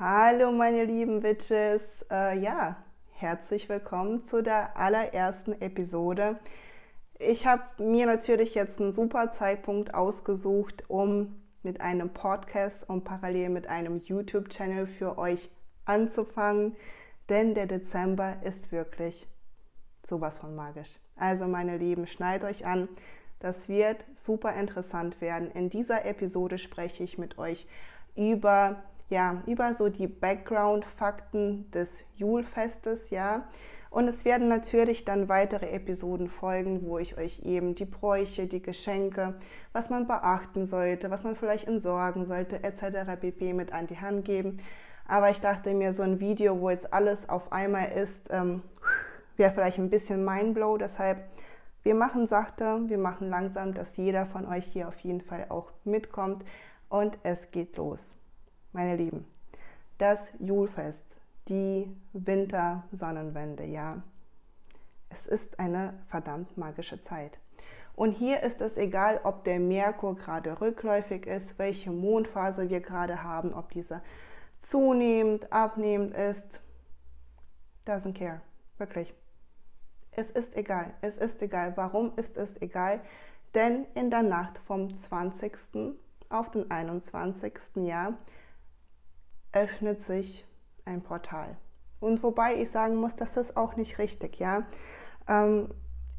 Hallo meine lieben Witches. Äh, ja, herzlich willkommen zu der allerersten Episode. Ich habe mir natürlich jetzt einen super Zeitpunkt ausgesucht, um mit einem Podcast und parallel mit einem YouTube-Channel für euch anzufangen, denn der Dezember ist wirklich sowas von magisch. Also meine Lieben, schneid euch an. Das wird super interessant werden. In dieser Episode spreche ich mit euch über ja, über so die Background-Fakten des Julfestes, ja. Und es werden natürlich dann weitere Episoden folgen, wo ich euch eben die Bräuche, die Geschenke, was man beachten sollte, was man vielleicht entsorgen sollte, etc. pp. mit an die Hand geben. Aber ich dachte mir, so ein Video, wo jetzt alles auf einmal ist, ähm, wäre vielleicht ein bisschen mindblow. Deshalb, wir machen sachte, wir machen langsam, dass jeder von euch hier auf jeden Fall auch mitkommt. Und es geht los meine Lieben, das Julfest, die Wintersonnenwende, ja, es ist eine verdammt magische Zeit. Und hier ist es egal, ob der Merkur gerade rückläufig ist, welche Mondphase wir gerade haben, ob diese zunehmend, abnehmend ist. Doesn't care. Wirklich. Es ist egal. Es ist egal. Warum ist es egal? Denn in der Nacht vom 20. auf den 21. Jahr öffnet sich ein Portal. Und wobei ich sagen muss, das ist auch nicht richtig, ja. Ähm,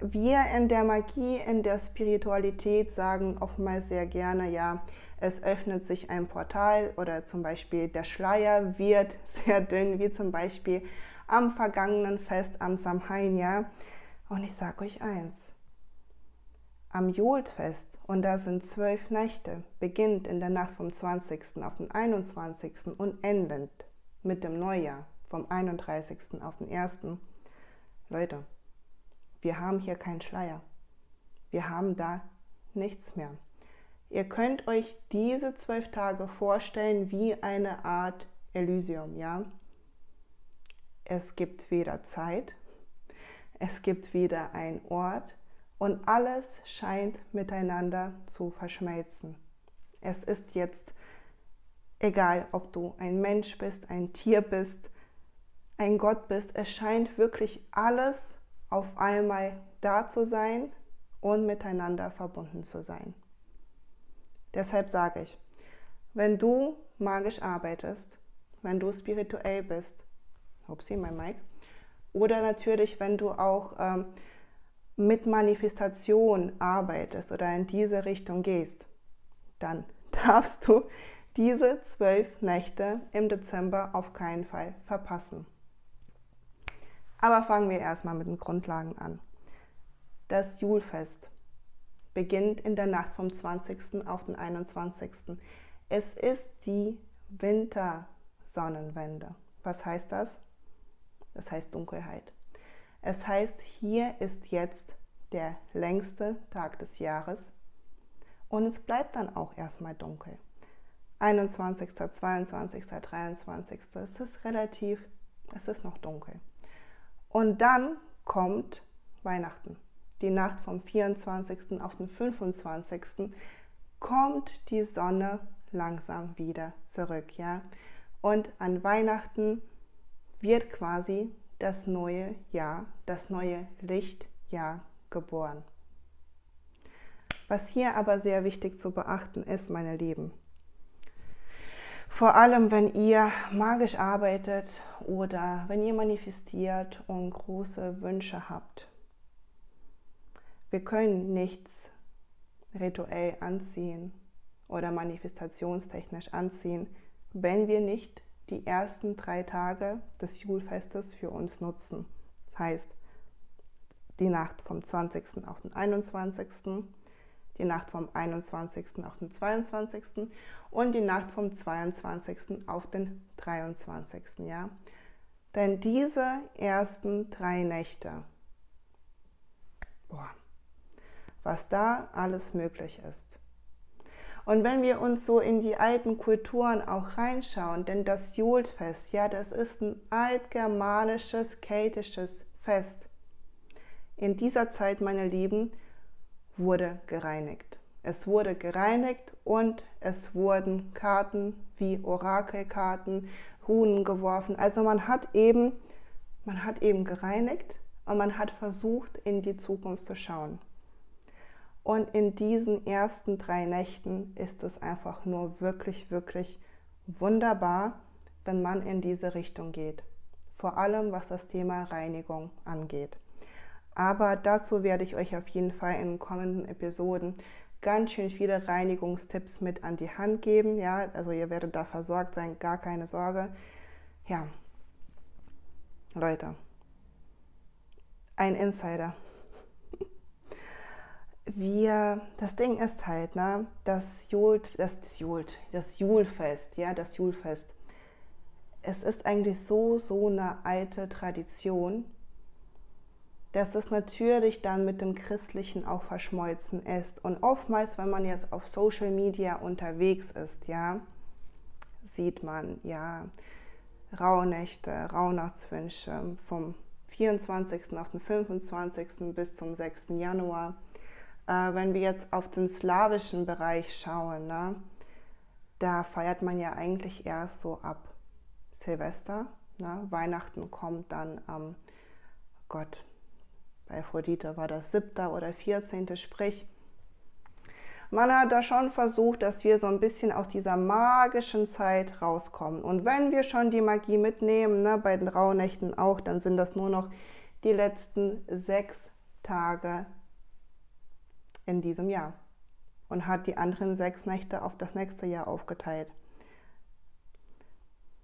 wir in der Magie, in der Spiritualität sagen oftmals sehr gerne, ja, es öffnet sich ein Portal oder zum Beispiel der Schleier wird sehr dünn, wie zum Beispiel am vergangenen Fest am Samhain, ja. Und ich sage euch eins, am Joltfest, und da sind zwölf Nächte, beginnt in der Nacht vom 20. auf den 21. und endend mit dem Neujahr vom 31. auf den 1. Leute, wir haben hier keinen Schleier. Wir haben da nichts mehr. Ihr könnt euch diese zwölf Tage vorstellen wie eine Art Elysium, ja? Es gibt weder Zeit, es gibt weder ein Ort, und alles scheint miteinander zu verschmelzen. Es ist jetzt egal, ob du ein Mensch bist, ein Tier bist, ein Gott bist, es scheint wirklich alles auf einmal da zu sein und miteinander verbunden zu sein. Deshalb sage ich, wenn du magisch arbeitest, wenn du spirituell bist, upsie, mein Mike, oder natürlich, wenn du auch ähm, mit Manifestation arbeitest oder in diese Richtung gehst, dann darfst du diese zwölf Nächte im Dezember auf keinen Fall verpassen. Aber fangen wir erstmal mit den Grundlagen an. Das Julfest beginnt in der Nacht vom 20. auf den 21. Es ist die Wintersonnenwende. Was heißt das? Das heißt Dunkelheit. Es heißt, hier ist jetzt der längste Tag des Jahres und es bleibt dann auch erstmal dunkel. 21., 22., 23. Es ist relativ, es ist noch dunkel. Und dann kommt Weihnachten. Die Nacht vom 24. auf den 25. kommt die Sonne langsam wieder zurück, ja? Und an Weihnachten wird quasi das neue Jahr, das neue Lichtjahr geboren. Was hier aber sehr wichtig zu beachten ist, meine Lieben, vor allem wenn ihr magisch arbeitet oder wenn ihr manifestiert und große Wünsche habt, wir können nichts rituell anziehen oder manifestationstechnisch anziehen, wenn wir nicht die ersten drei Tage des Julfestes für uns nutzen. Heißt, die Nacht vom 20. auf den 21., die Nacht vom 21. auf den 22. und die Nacht vom 22. auf den 23. Ja? Denn diese ersten drei Nächte, boah, was da alles möglich ist. Und wenn wir uns so in die alten Kulturen auch reinschauen, denn das Julfest, ja, das ist ein altgermanisches, keltisches Fest. In dieser Zeit, meine Lieben, wurde gereinigt. Es wurde gereinigt und es wurden Karten wie Orakelkarten, Huhn geworfen. Also man hat eben, man hat eben gereinigt und man hat versucht, in die Zukunft zu schauen. Und in diesen ersten drei Nächten ist es einfach nur wirklich, wirklich wunderbar, wenn man in diese Richtung geht. Vor allem was das Thema Reinigung angeht. Aber dazu werde ich euch auf jeden Fall in kommenden Episoden ganz schön viele Reinigungstipps mit an die Hand geben. Ja, also ihr werdet da versorgt sein, gar keine Sorge. Ja, Leute, ein Insider. Wir, das Ding ist halt, ne, das Jul, das, das das Julfest, ja, das Julfest. Es ist eigentlich so, so eine alte Tradition, dass es natürlich dann mit dem Christlichen auch verschmolzen ist. Und oftmals, wenn man jetzt auf Social Media unterwegs ist, ja, sieht man ja Rauhnächte, Rauhnachtswünsche vom 24. auf den 25. bis zum 6. Januar. Äh, wenn wir jetzt auf den slawischen Bereich schauen, ne, da feiert man ja eigentlich erst so ab Silvester. Ne? Weihnachten kommt dann am ähm, Gott, bei Aphrodite war das siebte oder 14. Sprich, man hat da schon versucht, dass wir so ein bisschen aus dieser magischen Zeit rauskommen. Und wenn wir schon die Magie mitnehmen, ne, bei den Rauhnächten auch, dann sind das nur noch die letzten sechs Tage in diesem Jahr. Und hat die anderen sechs Nächte auf das nächste Jahr aufgeteilt.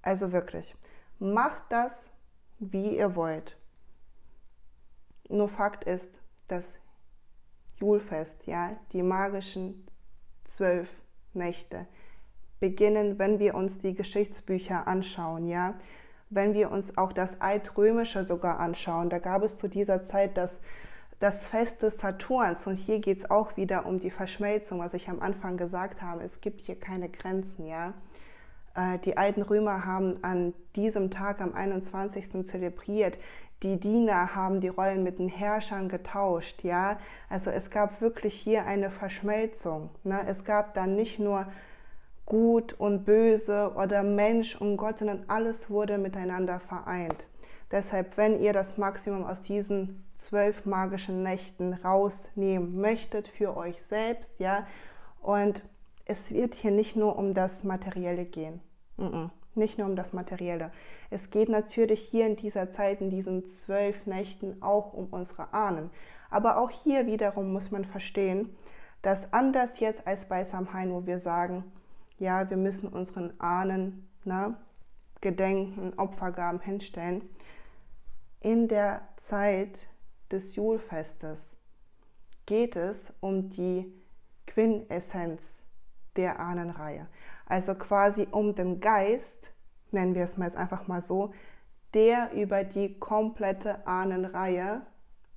Also wirklich, macht das, wie ihr wollt. Nur Fakt ist, dass Julfest, ja, die magischen zwölf Nächte, beginnen, wenn wir uns die Geschichtsbücher anschauen, ja, wenn wir uns auch das Altrömische sogar anschauen. Da gab es zu dieser Zeit das, das Fest des Saturns und hier geht es auch wieder um die Verschmelzung, was ich am Anfang gesagt habe. Es gibt hier keine Grenzen, ja. Äh, die alten Römer haben an diesem Tag, am 21. zelebriert die Diener haben die Rollen mit den Herrschern getauscht, ja. Also es gab wirklich hier eine Verschmelzung. Ne? Es gab dann nicht nur Gut und Böse oder Mensch und Gott, sondern alles wurde miteinander vereint. Deshalb, wenn ihr das Maximum aus diesen zwölf magischen Nächten rausnehmen möchtet für euch selbst, ja, und es wird hier nicht nur um das Materielle gehen. Mm -mm nicht nur um das Materielle. Es geht natürlich hier in dieser Zeit, in diesen zwölf Nächten, auch um unsere Ahnen. Aber auch hier wiederum muss man verstehen, dass anders jetzt als bei Samhain, wo wir sagen, ja, wir müssen unseren Ahnen na, gedenken, Opfergaben hinstellen, in der Zeit des Julfestes geht es um die Quintessenz der Ahnenreihe. Also quasi um den Geist, nennen wir es mal jetzt einfach mal so, der über die komplette Ahnenreihe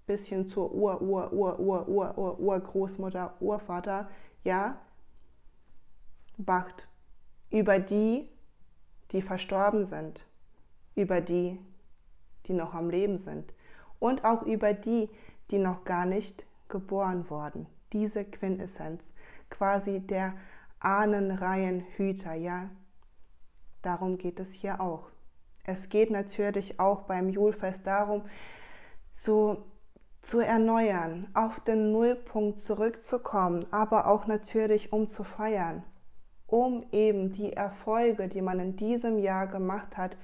bis hin zur Ur, Ur, Ur, Ur, Ur, Ur, Urgroßmutter, Urvater, ja, wacht. Über die, die verstorben sind, über die, die noch am Leben sind und auch über die, die noch gar nicht geboren wurden. Diese Quintessenz, quasi der Ahnenreihenhüter, ja. Darum geht es hier auch. Es geht natürlich auch beim Julfest darum, so zu erneuern, auf den Nullpunkt zurückzukommen, aber auch natürlich um zu feiern, um eben die Erfolge, die man in diesem Jahr gemacht hat,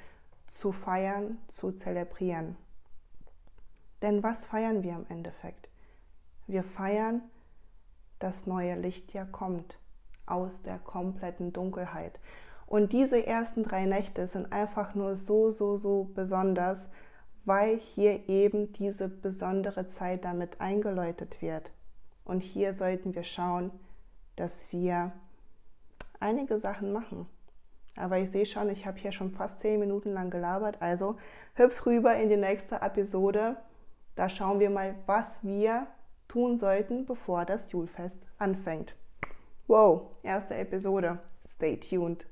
zu feiern, zu zelebrieren. Denn was feiern wir im Endeffekt? Wir feiern, dass neue Licht ja kommt aus der kompletten Dunkelheit. Und diese ersten drei Nächte sind einfach nur so, so, so besonders, weil hier eben diese besondere Zeit damit eingeläutet wird. Und hier sollten wir schauen, dass wir einige Sachen machen. Aber ich sehe schon, ich habe hier schon fast zehn Minuten lang gelabert. Also hüpf rüber in die nächste Episode. Da schauen wir mal, was wir tun sollten, bevor das Julfest anfängt. Wow, erste Episode. Stay tuned.